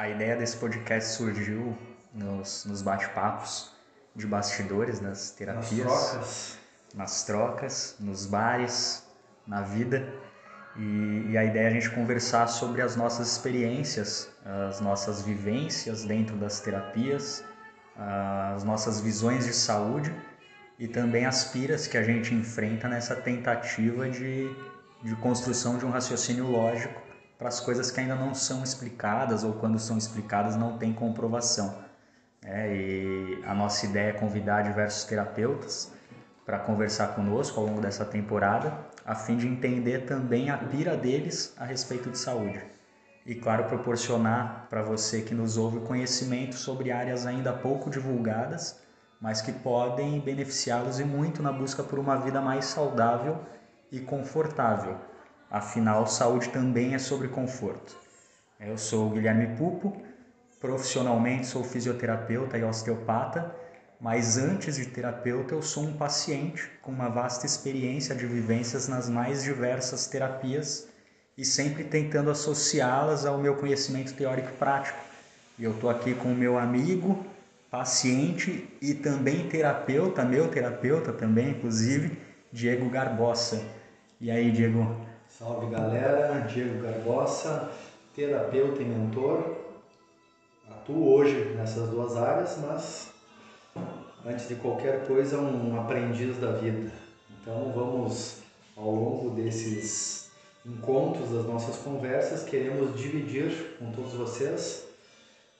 a ideia desse podcast surgiu nos, nos bate-papos de bastidores, nas terapias, nas trocas, nas trocas, nos bares, na vida. E, e, a ideia é a gente conversar sobre as nossas experiências, as nossas vivências dentro das terapias, as nossas visões de saúde e também as piras que a gente enfrenta nessa tentativa de, de construção de um raciocínio lógico para as coisas que ainda não são explicadas ou quando são explicadas não tem comprovação. É, e a nossa ideia é convidar diversos terapeutas para conversar conosco ao longo dessa temporada, a fim de entender também a pira deles a respeito de saúde. E, claro, proporcionar para você que nos ouve conhecimento sobre áreas ainda pouco divulgadas, mas que podem beneficiá-los e muito na busca por uma vida mais saudável e confortável Afinal, saúde também é sobre conforto. Eu sou o Guilherme Pupo, profissionalmente sou fisioterapeuta e osteopata, mas antes de terapeuta eu sou um paciente com uma vasta experiência de vivências nas mais diversas terapias e sempre tentando associá-las ao meu conhecimento teórico prático. E eu estou aqui com o meu amigo, paciente e também terapeuta, meu terapeuta também, inclusive, Diego Garbosa. E aí, Diego, Salve galera, Diego Garbosa, terapeuta e mentor. Atuo hoje nessas duas áreas, mas antes de qualquer coisa, um aprendiz da vida. Então vamos ao longo desses encontros, das nossas conversas, queremos dividir com todos vocês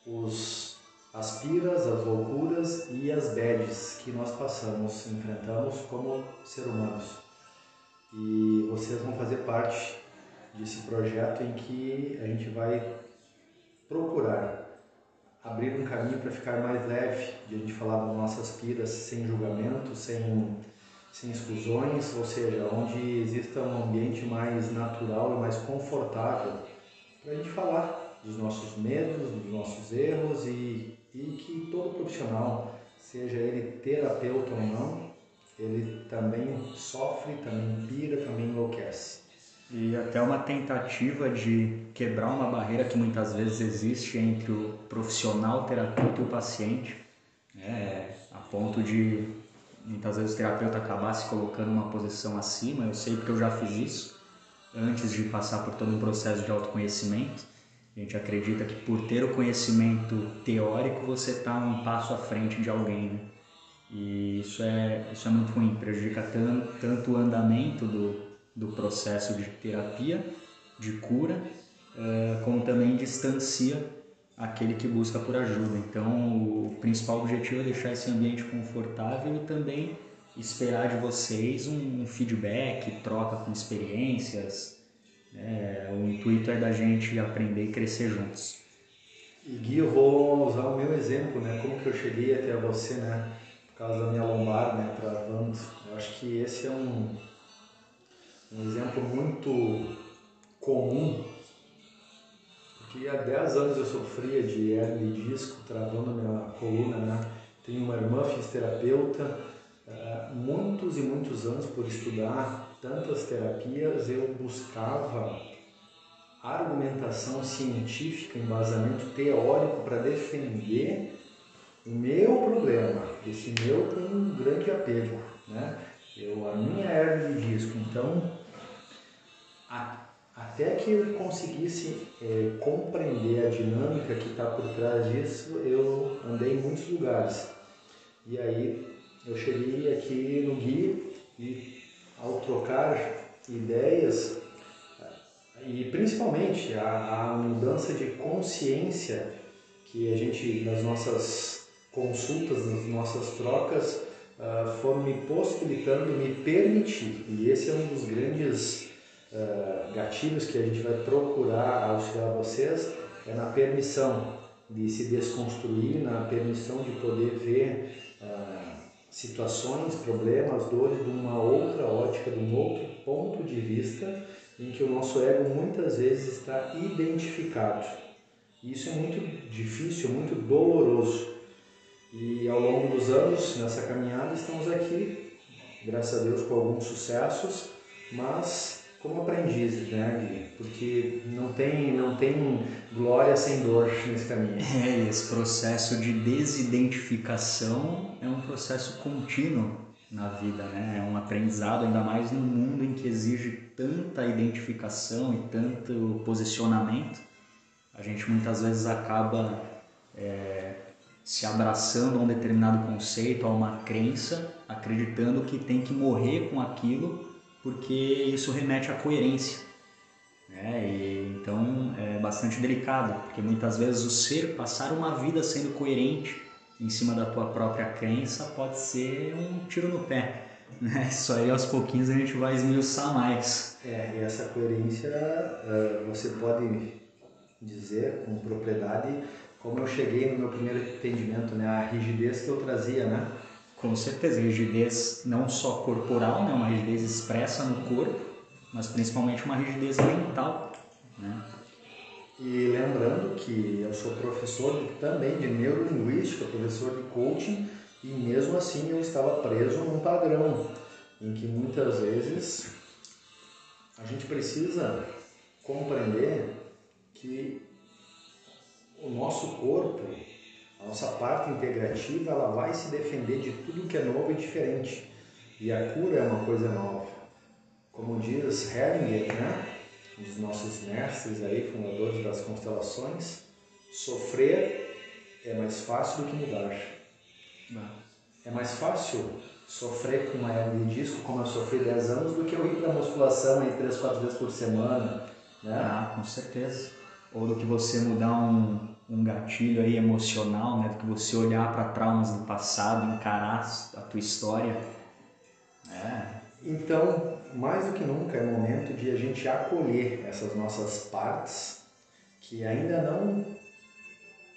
os as piras, as loucuras e as bads que nós passamos, enfrentamos como ser humanos e vocês vão fazer parte desse projeto em que a gente vai procurar abrir um caminho para ficar mais leve, de a gente falar das nossas piras sem julgamento, sem, sem exclusões, ou seja, onde exista um ambiente mais natural e mais confortável para a gente falar dos nossos medos, dos nossos erros e, e que todo profissional, seja ele terapeuta ou não, ele também sofre, também pira, também enlouquece. E até uma tentativa de quebrar uma barreira que muitas vezes existe entre o profissional terapeuta e o paciente, né? a ponto de muitas vezes o terapeuta acabar se colocando numa posição acima. Eu sei porque eu já fiz isso antes de passar por todo um processo de autoconhecimento. A gente acredita que por ter o conhecimento teórico você está um passo à frente de alguém. Né? E isso é, isso é muito ruim, prejudica tanto, tanto o andamento do, do processo de terapia, de cura, é, como também distancia aquele que busca por ajuda. Então, o principal objetivo é deixar esse ambiente confortável e também esperar de vocês um, um feedback, troca com experiências. É, o intuito é da gente aprender e crescer juntos. E Gui, eu vou usar o meu exemplo, né? Como que eu cheguei até você, né? Causa da minha lombar, né, travando. Eu acho que esse é um, um exemplo muito comum, porque há 10 anos eu sofria de hernia de disco, travando a minha coluna, né? Tenho uma irmã fisioterapeuta, uh, muitos e muitos anos por estudar tantas terapias, eu buscava argumentação científica, embasamento teórico para defender o meu problema, esse meu tem um grande apego, né? Eu, a minha hernia de disco, então, a, até que eu conseguisse é, compreender a dinâmica que está por trás disso, eu andei em muitos lugares. E aí eu cheguei aqui no Gui e ao trocar ideias e principalmente a, a mudança de consciência que a gente nas nossas consultas, nas nossas trocas, uh, foram me possibilitando, me permitir, e esse é um dos grandes uh, gatilhos que a gente vai procurar auxiliar vocês, é na permissão de se desconstruir, na permissão de poder ver uh, situações, problemas, dores de uma outra ótica, de um outro ponto de vista, em que o nosso ego muitas vezes está identificado. Isso é muito difícil, muito doloroso. E ao longo dos anos, nessa caminhada, estamos aqui, graças a Deus, com alguns sucessos, mas como aprendizes, né, porque não tem, não tem glória sem dor nesse caminho. É, esse processo de desidentificação é um processo contínuo na vida, né? É um aprendizado, ainda mais num mundo em que exige tanta identificação e tanto posicionamento. A gente muitas vezes acaba é, se abraçando a um determinado conceito, a uma crença, acreditando que tem que morrer com aquilo, porque isso remete à coerência. Né? E, então é bastante delicado, porque muitas vezes o ser passar uma vida sendo coerente em cima da tua própria crença pode ser um tiro no pé. Né? Isso aí aos pouquinhos a gente vai esmiuçar mais. É, e essa coerência uh, você pode dizer com propriedade como eu cheguei no meu primeiro entendimento, né? a rigidez que eu trazia, né? Com certeza, rigidez não só corporal, né? uma rigidez expressa no corpo, mas principalmente uma rigidez mental. Né? E lembrando que eu sou professor também de neurolinguística, professor de coaching, e mesmo assim eu estava preso num padrão em que muitas vezes a gente precisa compreender que o nosso corpo, a nossa parte integrativa, ela vai se defender de tudo que é novo e diferente. E a cura é uma coisa nova. Como diz Hellinger, né? um dos nossos mestres aí, fundadores das constelações, sofrer é mais fácil do que mudar. É mais fácil sofrer com uma hernia de disco, como eu sofri 10 anos, do que eu ir para musculação aí 3, 4 vezes por semana. Né? Ah, com certeza. Ou do que você mudar um, um gatilho aí emocional, né? do que você olhar para traumas do passado, encarar a tua história. É. Então, mais do que nunca é momento de a gente acolher essas nossas partes que ainda não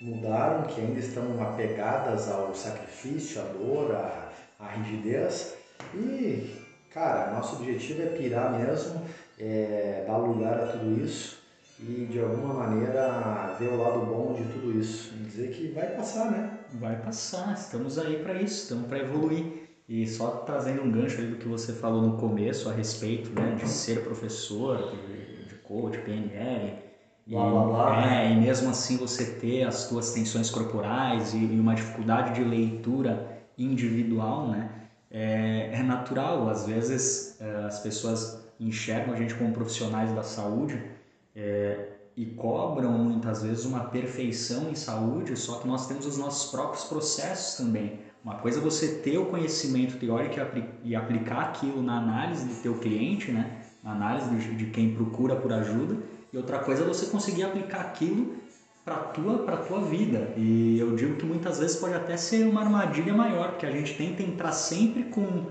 mudaram, que ainda estão apegadas ao sacrifício, à dor, à, à rigidez. E, cara, nosso objetivo é pirar mesmo, é dar lugar a tudo isso e de alguma maneira ver o lado bom de tudo isso. E dizer que vai passar, né? Vai passar, estamos aí para isso, estamos para evoluir. E só trazendo um gancho aí do que você falou no começo a respeito né, de ser professor, de, de coach, PNL, blá, blá, blá. É, e mesmo assim você ter as suas tensões corporais e, e uma dificuldade de leitura individual, né? É, é natural, às vezes é, as pessoas enxergam a gente como profissionais da saúde é, e cobram muitas vezes uma perfeição em saúde, só que nós temos os nossos próprios processos também. Uma coisa é você ter o conhecimento teórico e aplicar aquilo na análise do teu cliente, né? na análise de quem procura por ajuda, e outra coisa é você conseguir aplicar aquilo para tua para tua vida. E eu digo que muitas vezes pode até ser uma armadilha maior, porque a gente tenta entrar sempre com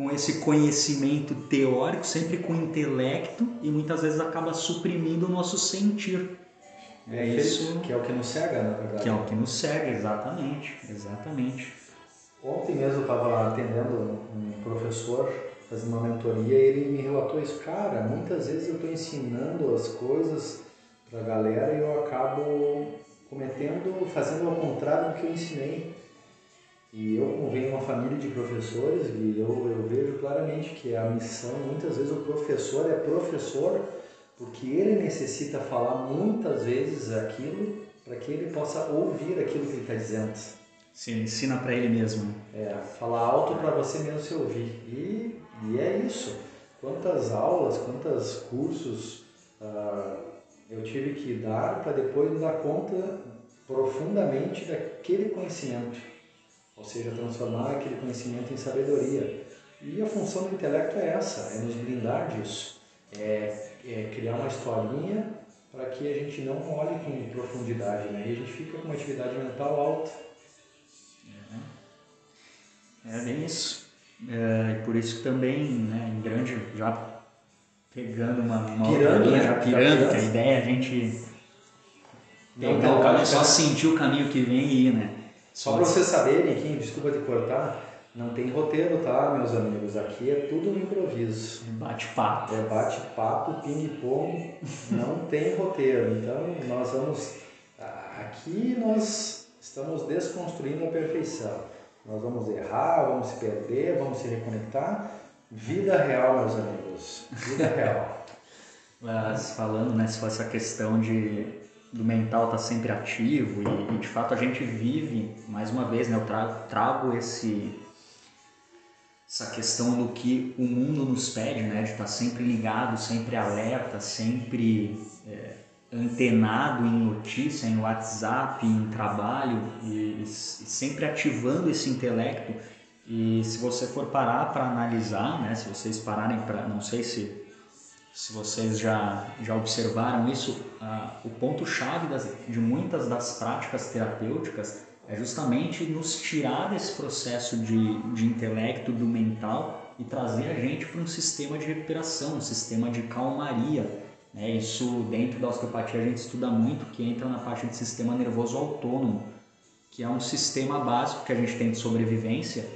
com esse conhecimento teórico, sempre com intelecto e muitas vezes acaba suprimindo o nosso sentir. É isso que é o que nos cega, na verdade. Que é o que nos cega, exatamente, exatamente. Ontem mesmo eu estava atendendo um professor fazendo uma mentoria e ele me relatou isso. Cara, muitas vezes eu estou ensinando as coisas para a galera e eu acabo cometendo, fazendo ao contrário do que eu ensinei. E eu, venho de uma família de professores, e eu, eu vejo claramente que a missão, muitas vezes o professor é professor porque ele necessita falar muitas vezes aquilo para que ele possa ouvir aquilo que ele está dizendo. Se ensina para ele mesmo. É, falar alto para você mesmo se ouvir. E, e é isso. Quantas aulas, quantos cursos uh, eu tive que dar para depois me dar conta profundamente daquele conhecimento. Ou seja, transformar aquele conhecimento em sabedoria. E a função do intelecto é essa, é nos blindar disso. É, é criar uma historinha para que a gente não olhe com profundidade, né? E a gente fica com uma atividade mental alta é bem isso. É, e por isso que também, né, em grande, já pegando uma, uma pirando, linha, né? já pirando, que a ideia é a gente pegar o caminho, só sentir o caminho que vem e ir, né? Só para vocês saberem aqui, desculpa te cortar, não tem roteiro, tá, meus amigos? Aqui é tudo no improviso. Bate-papo. É bate-papo, ping-pong, não tem roteiro. Então, nós vamos. Aqui nós estamos desconstruindo a perfeição. Nós vamos errar, vamos se perder, vamos se reconectar. Vida real, meus amigos. Vida real. Mas falando, né, se for essa questão de do mental estar tá sempre ativo e, e, de fato a gente vive, mais uma vez, né, eu trago, trago esse essa questão do que o mundo nos pede, né, de estar tá sempre ligado, sempre alerta, sempre é, antenado em notícia, em WhatsApp, em trabalho e, e sempre ativando esse intelecto. E se você for parar para analisar, né, se vocês pararem para, não sei se se vocês já, já observaram isso, uh, o ponto-chave de muitas das práticas terapêuticas é justamente nos tirar desse processo de, de intelecto, do mental e trazer a gente para um sistema de recuperação, um sistema de calmaria. Né? Isso dentro da osteopatia a gente estuda muito, que entra na parte de sistema nervoso autônomo, que é um sistema básico que a gente tem de sobrevivência,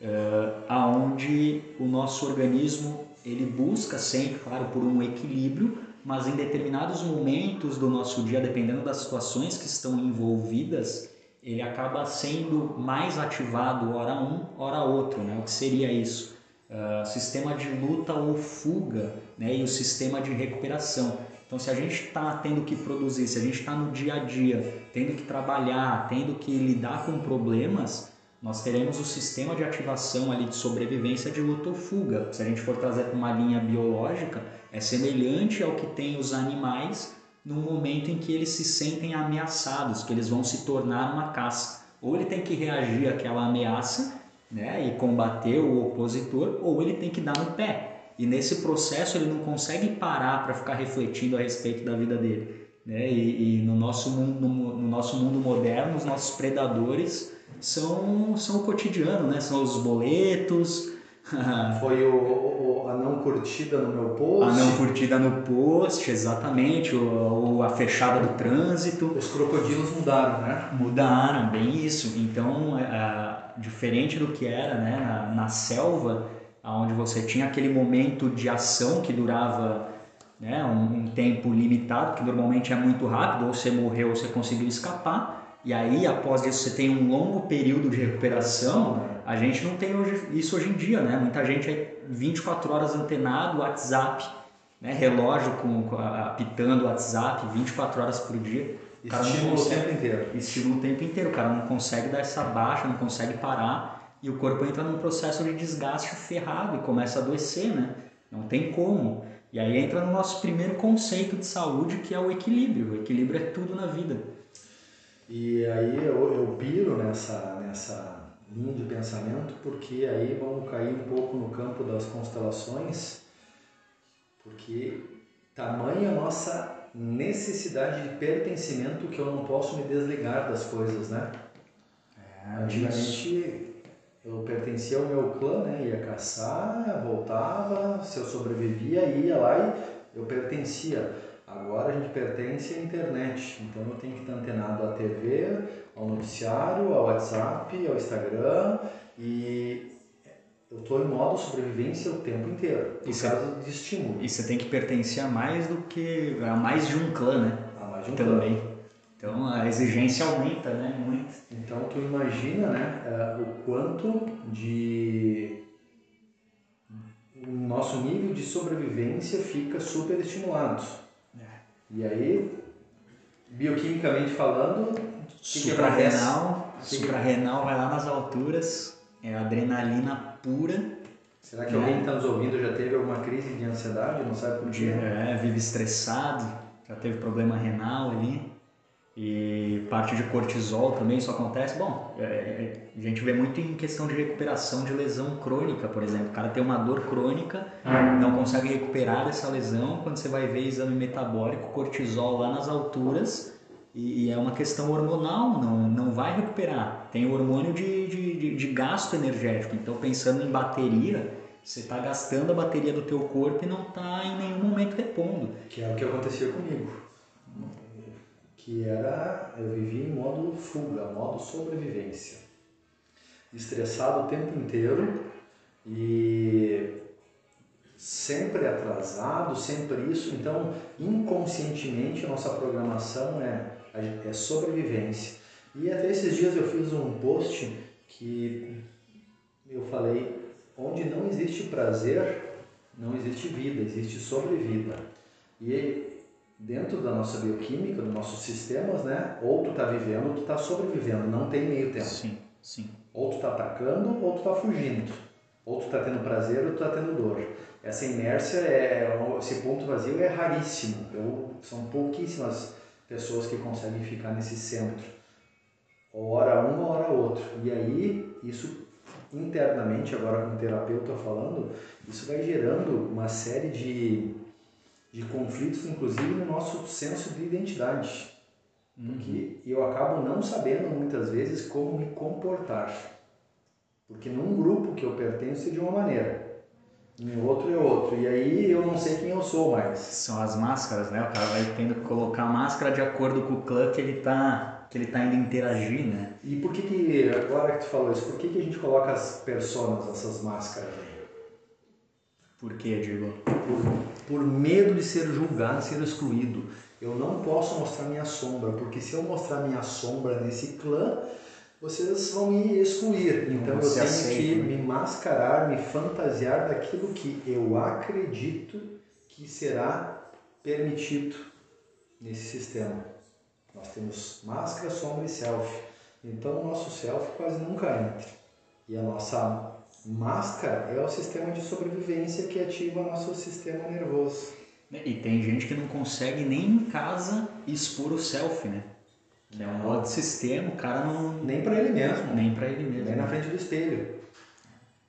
uh, aonde o nosso organismo ele busca sempre, claro, por um equilíbrio, mas em determinados momentos do nosso dia, dependendo das situações que estão envolvidas, ele acaba sendo mais ativado hora um, hora outro, né? O que seria isso? Uh, sistema de luta ou fuga, né? E o sistema de recuperação. Então, se a gente está tendo que produzir, se a gente está no dia a dia, tendo que trabalhar, tendo que lidar com problemas, nós teremos o sistema de ativação ali de sobrevivência de luta ou fuga. Se a gente for trazer para uma linha biológica, é semelhante ao que tem os animais no momento em que eles se sentem ameaçados, que eles vão se tornar uma caça. Ou ele tem que reagir àquela ameaça né, e combater o opositor, ou ele tem que dar no pé. E nesse processo ele não consegue parar para ficar refletindo a respeito da vida dele. Né? E, e no, nosso mundo, no, no nosso mundo moderno, os nossos predadores são, são o cotidiano, né? São os boletos. Foi o, o, a não curtida no meu post. A não curtida no post, exatamente. O, a fechada do trânsito. Os crocodilos mudaram, né? Mudaram, bem isso. Então, é, é, diferente do que era né, na, na selva, onde você tinha aquele momento de ação que durava né, um, um tempo limitado, que normalmente é muito rápido, ou você morreu ou você conseguiu escapar e aí, após isso, você tem um longo período de recuperação. A gente não tem hoje, isso hoje em dia, né? Muita gente é 24 horas antenado, WhatsApp, né? relógio com, com apitando WhatsApp 24 horas por dia. Estímulo consegue, o tempo inteiro. Estímulo o tempo inteiro. O cara não consegue dar essa baixa, não consegue parar. E o corpo entra num processo de desgaste ferrado e começa a adoecer, né? Não tem como. E aí entra no nosso primeiro conceito de saúde, que é o equilíbrio. O equilíbrio é tudo na vida. E aí eu, eu piro nessa, nessa linha de pensamento, porque aí vamos cair um pouco no campo das constelações, porque tamanha a nossa necessidade de pertencimento que eu não posso me desligar das coisas, né? É, Antigamente eu pertencia ao meu clã, né? Ia caçar, voltava, se eu sobrevivia, ia lá e eu pertencia. Agora a gente pertence à internet, então eu tenho que estar antenado à TV, ao noticiário, ao WhatsApp, ao Instagram e eu estou em modo sobrevivência o tempo inteiro, por Isso causa é... de estímulo. E você tem que pertencer a mais do que a mais de um clã, né? A mais de um Também. clã. Então a exigência aumenta, né? Muito. Então tu imagina, né, uh, o quanto de o nosso nível de sobrevivência fica super estimulado. E aí, bioquimicamente falando, suprarrenal, que suprarrenal vai lá nas alturas, é adrenalina pura. Será que né? alguém que está nos ouvindo já teve alguma crise de ansiedade, não sabe por quê? É, vive estressado, já teve problema renal ali. E parte de cortisol também isso acontece. Bom, é, é, a gente vê muito em questão de recuperação de lesão crônica, por exemplo. O cara tem uma dor crônica, não consegue recuperar dessa lesão. Quando você vai ver exame metabólico, cortisol lá nas alturas, e, e é uma questão hormonal, não, não vai recuperar. Tem o hormônio de, de, de, de gasto energético. Então, pensando em bateria, você está gastando a bateria do teu corpo e não está em nenhum momento repondo. Que é o que acontecia comigo que era eu vivia em modo fuga, modo sobrevivência. Estressado o tempo inteiro e sempre atrasado, sempre isso. Então, inconscientemente, nossa programação é, é sobrevivência. E até esses dias eu fiz um post que eu falei: onde não existe prazer, não existe vida, existe sobrevida. E dentro da nossa bioquímica, dos nossos sistemas, né? Ou tu tá vivendo ou tu tá sobrevivendo, não tem meio tempo. Sim, sim. Ou tu tá atacando ou tu tá fugindo. Ou tu tá tendo prazer ou tu tá tendo dor. Essa inércia, é, esse ponto vazio é raríssimo. Eu, são pouquíssimas pessoas que conseguem ficar nesse centro. Ou hora um, ou hora outro. E aí, isso internamente, agora com o terapeuta falando, isso vai gerando uma série de, de conflitos, inclusive no nosso senso de identidade. Uhum. Porque eu acabo não sabendo muitas vezes como me comportar. Porque num grupo que eu pertenço é de uma maneira, em outro é outro. E aí eu não sei quem eu sou mais. São as máscaras, né? O cara vai tendo que colocar a máscara de acordo com o clã que ele tá que ele tá indo interagir, né? E por que que, agora que tu falou isso, por que que a gente coloca as personas, essas máscaras? Por que, Diego? Por, por medo de ser julgado, ser excluído. Eu não posso mostrar minha sombra, porque se eu mostrar minha sombra nesse clã, vocês vão me excluir. Então eu tenho aceita, que né? me mascarar, me fantasiar daquilo que eu acredito que será permitido nesse sistema. Nós temos máscara, sombra e self. Então o nosso self quase nunca entra. E a nossa máscara é o sistema de sobrevivência que ativa nosso sistema nervoso. E tem gente que não consegue nem em casa expor o self, né? Que é um outro sistema, o cara não. Nem para ele mesmo. Nem para ele mesmo. Nem na frente do espelho.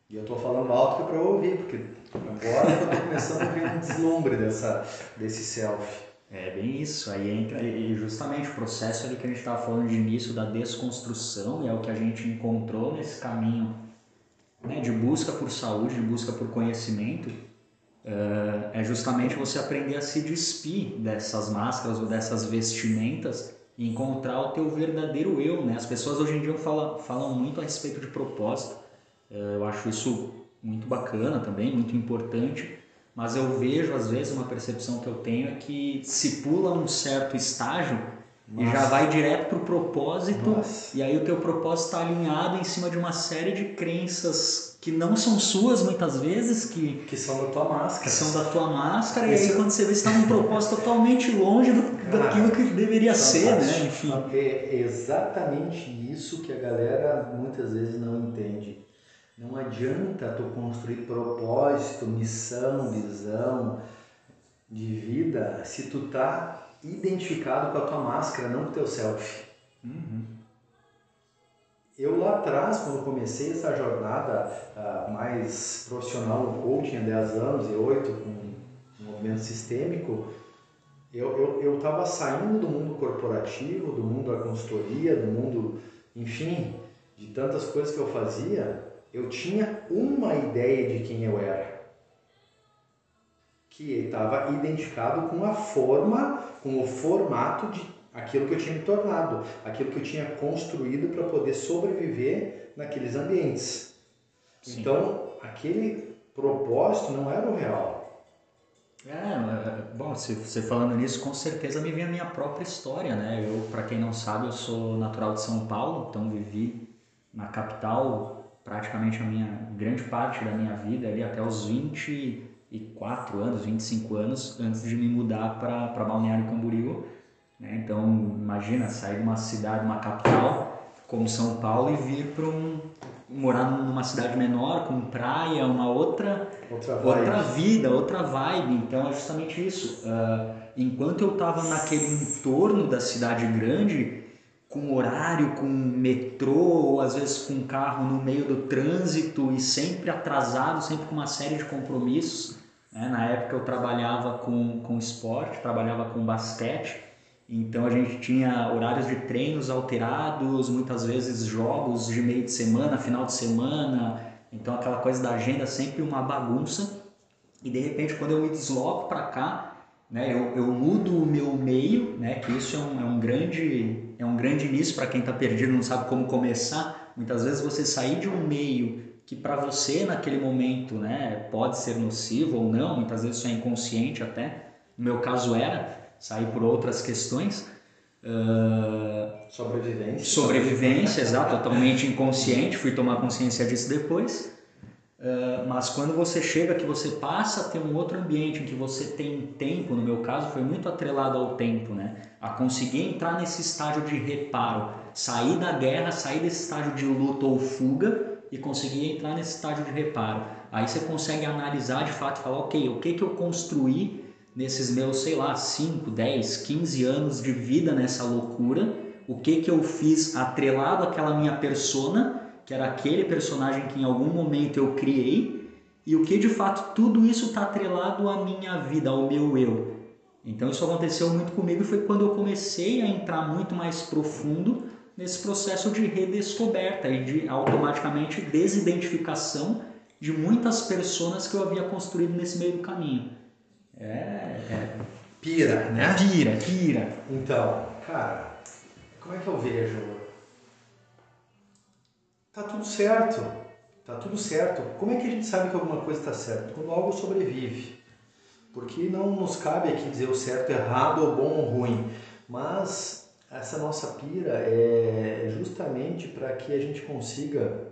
E eu tô falando alto que é para ouvir, porque agora eu tô começando a ver um deslumbre dessa, desse self. É bem isso, aí entra e justamente o processo ali que a gente estava falando de início da desconstrução e é o que a gente encontrou nesse caminho né, de busca por saúde, de busca por conhecimento, uh, é justamente você aprender a se despir dessas máscaras ou dessas vestimentas encontrar o teu verdadeiro eu, né? As pessoas hoje em dia falam, falam muito a respeito de propósito. É, eu acho isso muito bacana também, muito importante. Mas eu vejo às vezes uma percepção que eu tenho é que se pula um certo estágio nossa. E já vai direto pro propósito, Nossa. e aí o teu propósito está alinhado em cima de uma série de crenças que não são suas muitas vezes, que, que são da tua máscara. Que são da tua máscara, Esse... e aí quando você vê, você está num propósito totalmente longe do, Cara, daquilo que deveria ser, né? Enfim. É exatamente isso que a galera muitas vezes não entende. Não adianta tu construir propósito, missão, visão de vida se tu tá identificado com a tua máscara, não com o teu selfie. Uhum. Eu lá atrás, quando comecei essa jornada uh, mais profissional no coaching, há 10 anos e 8 com movimento sistêmico, eu estava eu, eu saindo do mundo corporativo, do mundo da consultoria, do mundo, enfim, de tantas coisas que eu fazia, eu tinha uma ideia de quem eu era que estava identificado com a forma, com o formato de aquilo que eu tinha me tornado, aquilo que eu tinha construído para poder sobreviver naqueles ambientes. Sim. Então, aquele propósito não era o real. É, é bom, se você falando nisso, com certeza me vem a minha própria história, né? Eu, para quem não sabe, eu sou natural de São Paulo, então vivi na capital praticamente a minha grande parte da minha vida ali até os 20 24 anos, 25 anos antes de me mudar para Balneário Camboriú. Né? Então, imagina sair de uma cidade, uma capital como São Paulo e vir para um morar numa cidade menor com praia, uma outra outra, outra vida, outra vibe. Então é justamente isso. Uh, enquanto eu estava naquele entorno da cidade grande, com horário, com metrô, ou às vezes com carro no meio do trânsito e sempre atrasado, sempre com uma série de compromissos, né? Na época eu trabalhava com, com esporte, trabalhava com basquete, então a gente tinha horários de treinos alterados, muitas vezes jogos de meio de semana, final de semana, então aquela coisa da agenda sempre uma bagunça. E de repente quando eu me desloco para cá, né, eu, eu mudo o meu meio, né, que isso é um, é um grande é um grande início para quem está perdido, não sabe como começar. Muitas vezes você sair de um meio que para você naquele momento né, pode ser nocivo ou não, muitas vezes isso é inconsciente até, no meu caso era, sair por outras questões. Uh, sobrevivência. Sobrevivência, exato, totalmente inconsciente, fui tomar consciência disso depois. Uh, mas quando você chega que você passa a ter um outro ambiente em que você tem tempo, no meu caso foi muito atrelado ao tempo, né? A conseguir entrar nesse estágio de reparo, sair da guerra, sair desse estágio de luta ou fuga e conseguir entrar nesse estágio de reparo. Aí você consegue analisar de fato e falar, ok, o que que eu construí nesses meus, sei lá, 5, 10, 15 anos de vida nessa loucura, o que que eu fiz atrelado àquela minha persona que era aquele personagem que em algum momento eu criei, e o que de fato tudo isso está atrelado à minha vida, ao meu eu. Então isso aconteceu muito comigo e foi quando eu comecei a entrar muito mais profundo nesse processo de redescoberta e de automaticamente desidentificação de muitas pessoas que eu havia construído nesse meio do caminho. É, é pira, né? Pira, pira. Então, cara, como é que eu vejo Tá tudo certo. Tá tudo certo. Como é que a gente sabe que alguma coisa está certa? Quando algo sobrevive. Porque não nos cabe aqui dizer o certo, errado, ou bom ou ruim. Mas essa nossa pira é justamente para que a gente consiga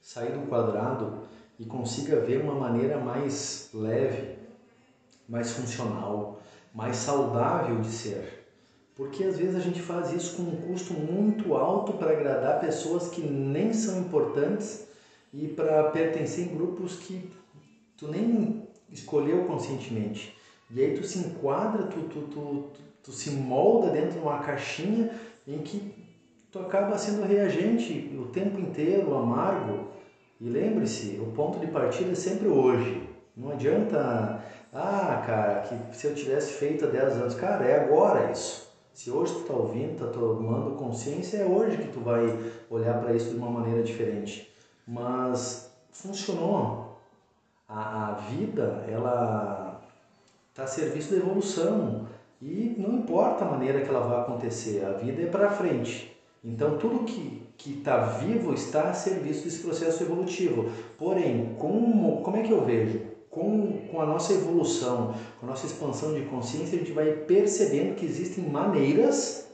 sair do quadrado e consiga ver uma maneira mais leve, mais funcional, mais saudável de ser. Porque às vezes a gente faz isso com um custo muito alto para agradar pessoas que nem são importantes e para pertencer em grupos que tu nem escolheu conscientemente. E aí tu se enquadra, tu, tu, tu, tu, se molda dentro de uma caixinha em que tu acaba sendo reagente o tempo inteiro, amargo. E lembre-se, o ponto de partida é sempre hoje. Não adianta, ah, cara, que se eu tivesse feito há 10 anos, cara, é agora isso. Se hoje tu está ouvindo, está tomando consciência, é hoje que tu vai olhar para isso de uma maneira diferente. Mas funcionou. A, a vida, ela está a serviço da evolução e não importa a maneira que ela vai acontecer, a vida é para frente. Então tudo que que está vivo está a serviço desse processo evolutivo. Porém, como, como é que eu vejo? com, com a nossa evolução, com a nossa expansão de consciência, a gente vai percebendo que existem maneiras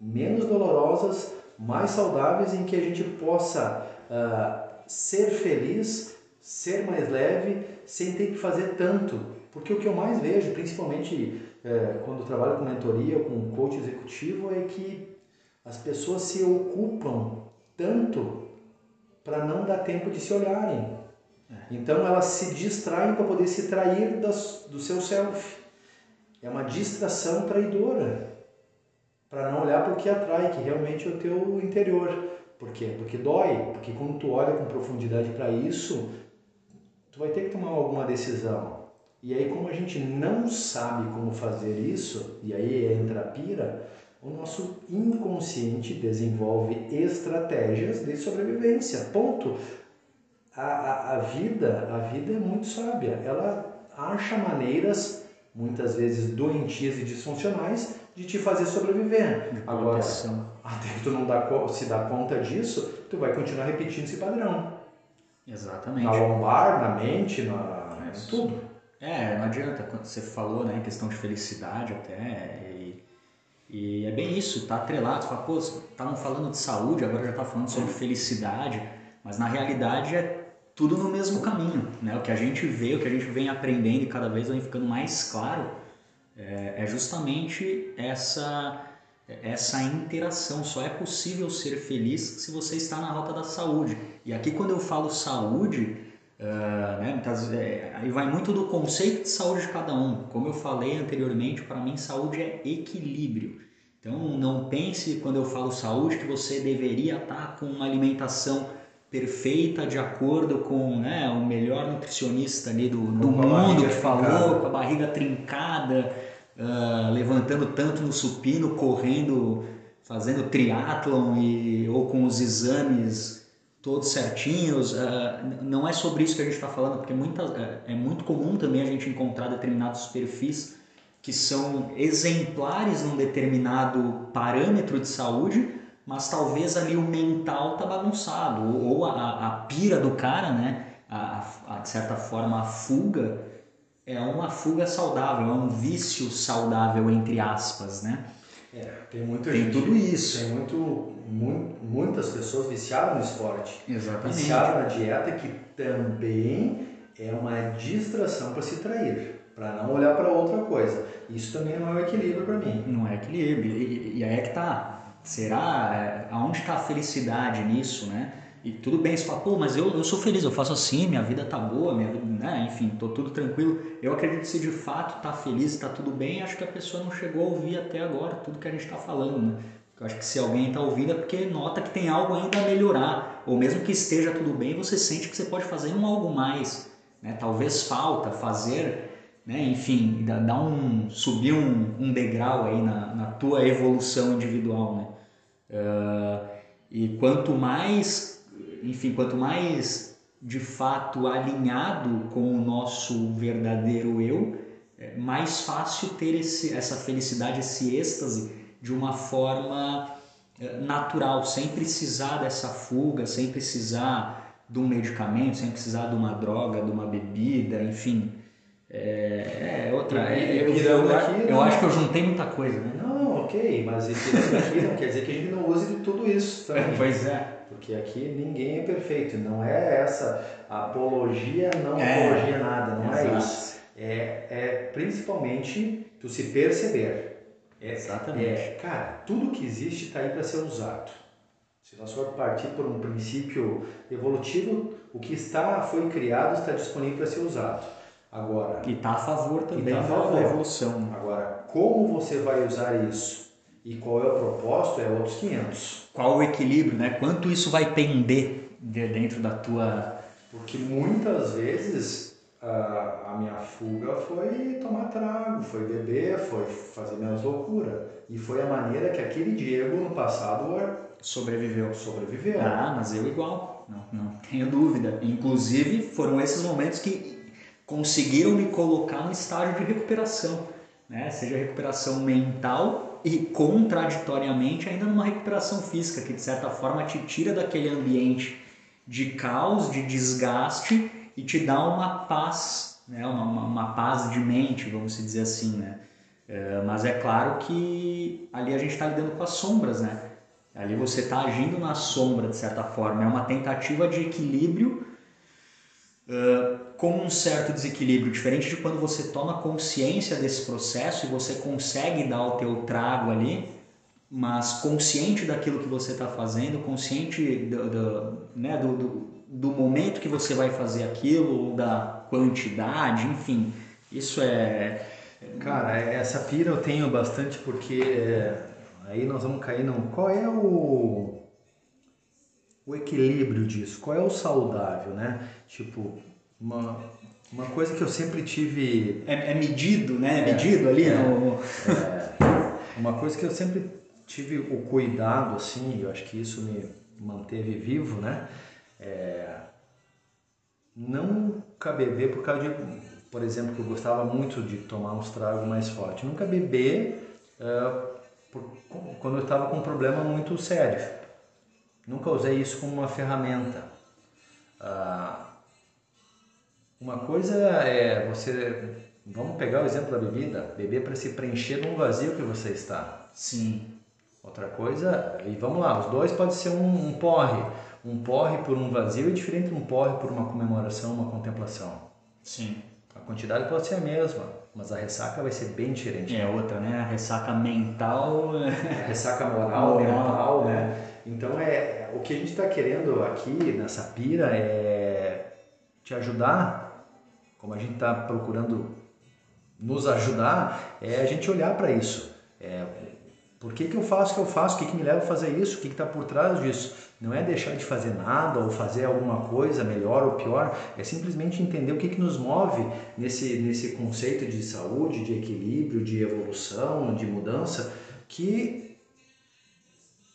menos dolorosas, mais saudáveis em que a gente possa uh, ser feliz, ser mais leve, sem ter que fazer tanto. Porque o que eu mais vejo, principalmente uh, quando trabalho com mentoria, com coach executivo, é que as pessoas se ocupam tanto para não dar tempo de se olharem. É. Então elas se distraem para poder se trair das, do seu self. É uma distração traidora. Para não olhar para o que atrai, que realmente é o teu interior. Por quê? Porque dói. Porque quando tu olha com profundidade para isso, tu vai ter que tomar alguma decisão. E aí, como a gente não sabe como fazer isso, e aí entra a pira, o nosso inconsciente desenvolve estratégias de sobrevivência. Ponto a, a, a vida, a vida é muito sábia. Ela acha maneiras, muitas vezes doentias e disfuncionais, de te fazer sobreviver. De Agora, até que tu não dá, se dá conta disso, tu vai continuar repetindo esse padrão. Exatamente. Na lombar, na mente, na é tudo. É, não adianta, quando você falou né, em questão de felicidade até, e, e é bem isso, tá atrelado, você fala, pô, estavam falando de saúde, agora já tá falando sobre felicidade, mas na realidade é tudo no mesmo caminho. Né? O que a gente vê, o que a gente vem aprendendo e cada vez vem ficando mais claro é, é justamente essa, essa interação. Só é possível ser feliz se você está na rota da saúde. E aqui, quando eu falo saúde, uh, né, é, aí vai muito do conceito de saúde de cada um. Como eu falei anteriormente, para mim, saúde é equilíbrio. Então, não pense quando eu falo saúde que você deveria estar com uma alimentação perfeita de acordo com né, o melhor nutricionista ali do, do mundo que falou, trincada. com a barriga trincada, uh, levantando tanto no supino, correndo, fazendo triatlon e, ou com os exames todos certinhos. Uh, não é sobre isso que a gente está falando, porque muita, uh, é muito comum também a gente encontrar determinados perfis que são exemplares num determinado parâmetro de saúde, mas talvez ali o mental tá bagunçado, ou, a, a pira do cara, né? A, a, de certa forma, a fuga é uma fuga saudável, é um vício saudável, entre aspas, né? É, tem muita tem gente, tudo isso. Tem muito, muito, muitas pessoas viciadas no esporte. Exatamente. Viciadas na dieta, que também é uma distração para se trair, para não olhar para outra coisa. Isso também não é um equilíbrio para mim. Não é equilíbrio. E, e aí é que tá. Será? É, aonde está a felicidade nisso, né? E tudo bem, você fala, pô, mas eu, eu sou feliz, eu faço assim, minha vida tá boa, minha vida, né? enfim, tô tudo tranquilo. Eu acredito que se de fato tá feliz, tá tudo bem, acho que a pessoa não chegou a ouvir até agora tudo que a gente está falando, né? Eu acho que se alguém está ouvindo é porque nota que tem algo ainda a melhorar, ou mesmo que esteja tudo bem, você sente que você pode fazer um algo mais, né? Talvez falta fazer, né? Enfim, dar um subir um, um degrau aí na, na tua evolução individual, né? Uh, e quanto mais, enfim, quanto mais de fato alinhado com o nosso verdadeiro eu, é mais fácil ter esse, essa felicidade, esse êxtase de uma forma é, natural, sem precisar dessa fuga, sem precisar de um medicamento, sem precisar de uma droga, de uma bebida, enfim. É, é outra. É, eu, eu, eu, acho que eu juntei muita coisa, né? Não, ok, mas isso aqui não quer dizer que a gente não use de tudo isso também. pois é. Porque aqui ninguém é perfeito, não é essa apologia, não é, apologia nada, não é é isso. É, é principalmente tu se perceber. É, Exatamente. É, cara, tudo que existe está aí para ser usado. Se nós for partir por um princípio evolutivo, o que está foi criado está disponível para ser usado. Agora, e está a favor também tá a favor. da evolução. Agora, como você vai usar isso e qual é o propósito é outros 500. Qual o equilíbrio, né? Quanto isso vai pender de dentro da tua... Porque muitas vezes a, minha fuga foi tomar trago, foi beber, foi fazer minhas loucuras. E foi a maneira que aquele Diego no passado sobreviveu. Sobreviveu. Ah, mas eu igual, não, não tenho dúvida. Inclusive foram esses momentos que conseguiram me colocar no estágio de recuperação, né? seja recuperação mental e contraditoriamente ainda numa recuperação física, que de certa forma te tira daquele ambiente de caos, de desgaste e te dá uma paz, né? uma, uma, uma paz de mente, vamos dizer assim. Né? É, mas é claro que ali a gente está lidando com as sombras, né? Ali você está agindo na sombra, de certa forma. É uma tentativa de equilíbrio uh, com um certo desequilíbrio, diferente de quando você toma consciência desse processo e você consegue dar o teu trago ali, mas consciente daquilo que você está fazendo, consciente do, do, né, do, do, do, momento que você vai fazer aquilo, ou da quantidade, enfim, isso é... Cara, essa pira eu tenho bastante porque é, aí nós vamos cair no... Qual é o o equilíbrio disso? Qual é o saudável, né? Tipo, uma, uma coisa que eu sempre tive... É, é medido, né? É medido ali é, no... É, uma coisa que eu sempre tive o cuidado, assim, eu acho que isso me manteve vivo, né? É, nunca beber por causa de, por exemplo, que eu gostava muito de tomar uns tragos mais fortes. Nunca beber uh, por, quando eu estava com um problema muito sério. Nunca usei isso como uma ferramenta. Ah, uma coisa é você. Vamos pegar o exemplo da bebida, beber para se preencher num vazio que você está. Sim. Outra coisa, e vamos lá, os dois pode ser um, um porre. Um porre por um vazio é diferente de um porre por uma comemoração, uma contemplação. Sim. A quantidade pode ser a mesma, mas a ressaca vai ser bem diferente. É outra, né? A ressaca mental. A ressaca moral, moral mental, né? Então é o que a gente está querendo aqui nessa pira é te ajudar, como a gente está procurando nos ajudar, é a gente olhar para isso. É, por que, que eu faço o que eu faço? O que, que me leva a fazer isso? O que está por trás disso? Não é deixar de fazer nada ou fazer alguma coisa melhor ou pior, é simplesmente entender o que, que nos move nesse, nesse conceito de saúde, de equilíbrio, de evolução, de mudança, que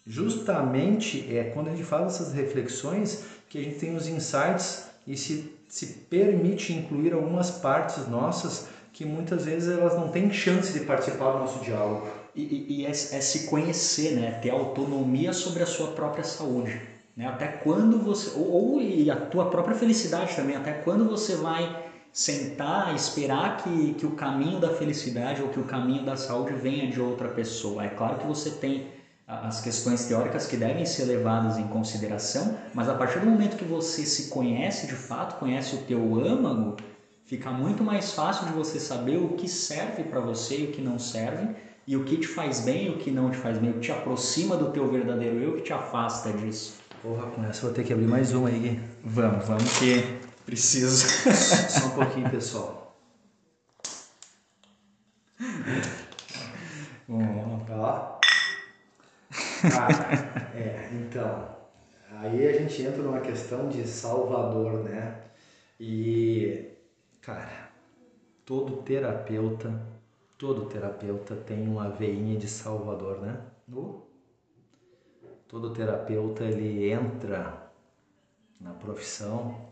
justamente é quando a gente faz essas reflexões que a gente tem os insights e se, se permite incluir algumas partes nossas que muitas vezes elas não têm chance de participar do nosso diálogo. E, e, e é, é, se conhecer, né? ter autonomia sobre a sua própria saúde. Né? Até quando você. Ou, ou e a tua própria felicidade também, até quando você vai sentar, esperar que, que o caminho da felicidade ou que o caminho da saúde venha de outra pessoa. É claro que você tem as questões teóricas que devem ser levadas em consideração, mas a partir do momento que você se conhece de fato, conhece o teu âmago, fica muito mais fácil de você saber o que serve para você e o que não serve, e o que te faz bem e o que não te faz bem, o que te aproxima do teu verdadeiro eu e o que te afasta disso. Porra, com essa vou ter que abrir mais uma aí, Gui. Vamos, vamos que preciso. Só um pouquinho, pessoal. Ó. Cara, é, então, aí a gente entra numa questão de Salvador, né? E, cara, todo terapeuta, todo terapeuta tem uma veinha de Salvador, né? Todo terapeuta ele entra na profissão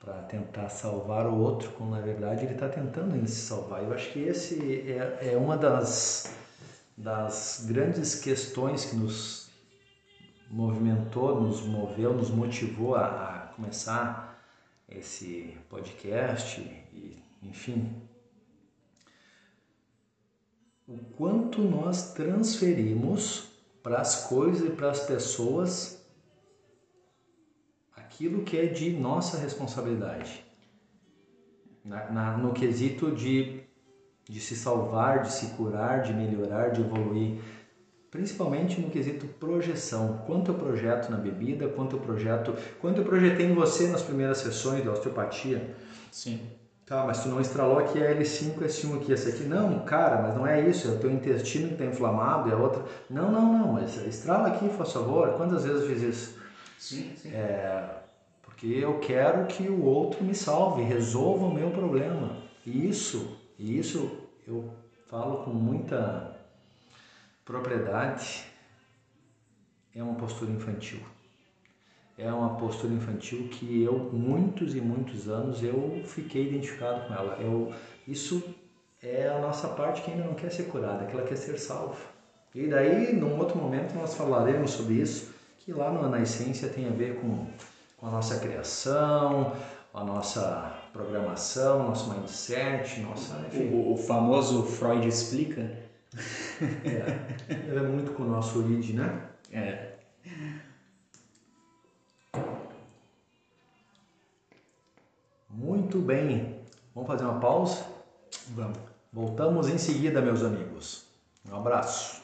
para tentar salvar o outro, quando na verdade ele está tentando se salvar. Eu acho que esse é, é uma das, das grandes questões que nos movimentou, nos moveu, nos motivou a, a começar esse podcast e, enfim, o quanto nós transferimos para as coisas e para as pessoas aquilo que é de nossa responsabilidade. Na, na, no quesito de, de se salvar, de se curar, de melhorar, de evoluir. Principalmente no quesito projeção. Quanto eu projeto na bebida, quanto eu projeto. Quanto eu projetei em você nas primeiras sessões de osteopatia. Sim. Tá, mas tu não estralou aqui a L5, S1 aqui, essa aqui. Não, cara, mas não é isso, é o teu intestino que está inflamado, é outra. Não, não, não, mas estrala aqui, por favor. Quantas vezes eu fiz isso? Sim, sim. É, porque eu quero que o outro me salve, resolva o meu problema. E isso, e isso eu falo com muita propriedade, é uma postura infantil é uma postura infantil que eu muitos e muitos anos eu fiquei identificado com ela. Eu isso é a nossa parte que ainda não quer ser curada, que ela quer ser salva. E daí, num outro momento, nós falaremos sobre isso, que lá na essência tem a ver com, com a nossa criação, a nossa programação, nosso mindset, nossa. O, o famoso Freud explica. É, é muito com o nosso id, né? É. Muito bem. Vamos fazer uma pausa? Vamos. Voltamos em seguida, meus amigos. Um abraço.